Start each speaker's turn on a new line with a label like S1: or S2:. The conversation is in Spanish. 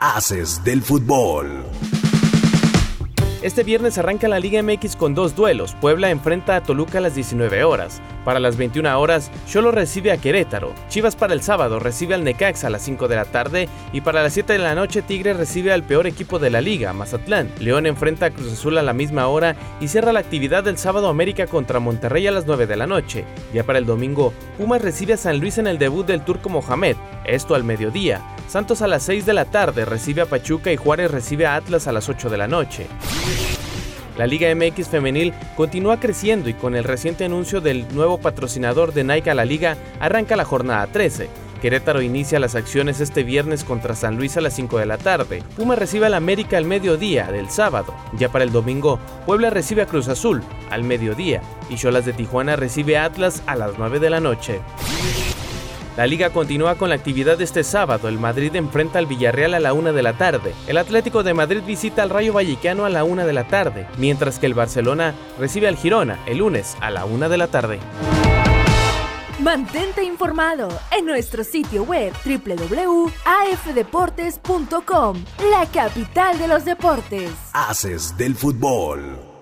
S1: Haces del fútbol.
S2: Este viernes arranca la Liga MX con dos duelos. Puebla enfrenta a Toluca a las 19 horas. Para las 21 horas, Cholo recibe a Querétaro. Chivas para el sábado recibe al Necaxa a las 5 de la tarde. Y para las 7 de la noche, Tigre recibe al peor equipo de la liga, Mazatlán. León enfrenta a Cruz Azul a la misma hora y cierra la actividad del sábado América contra Monterrey a las 9 de la noche. Ya para el domingo, Pumas recibe a San Luis en el debut del turco Mohamed. Esto al mediodía. Santos a las 6 de la tarde recibe a Pachuca y Juárez recibe a Atlas a las 8 de la noche. La Liga MX femenil continúa creciendo y con el reciente anuncio del nuevo patrocinador de Nike a la liga arranca la jornada 13. Querétaro inicia las acciones este viernes contra San Luis a las 5 de la tarde. Puma recibe al América al mediodía del sábado. Ya para el domingo, Puebla recibe a Cruz Azul al mediodía y Cholas de Tijuana recibe a Atlas a las 9 de la noche. La liga continúa con la actividad este sábado. El Madrid enfrenta al Villarreal a la una de la tarde. El Atlético de Madrid visita al Rayo Vallecano a la una de la tarde, mientras que el Barcelona recibe al Girona el lunes a la una de la tarde.
S3: Mantente informado en nuestro sitio web www.afdeportes.com, la capital de los deportes.
S1: Haces del fútbol.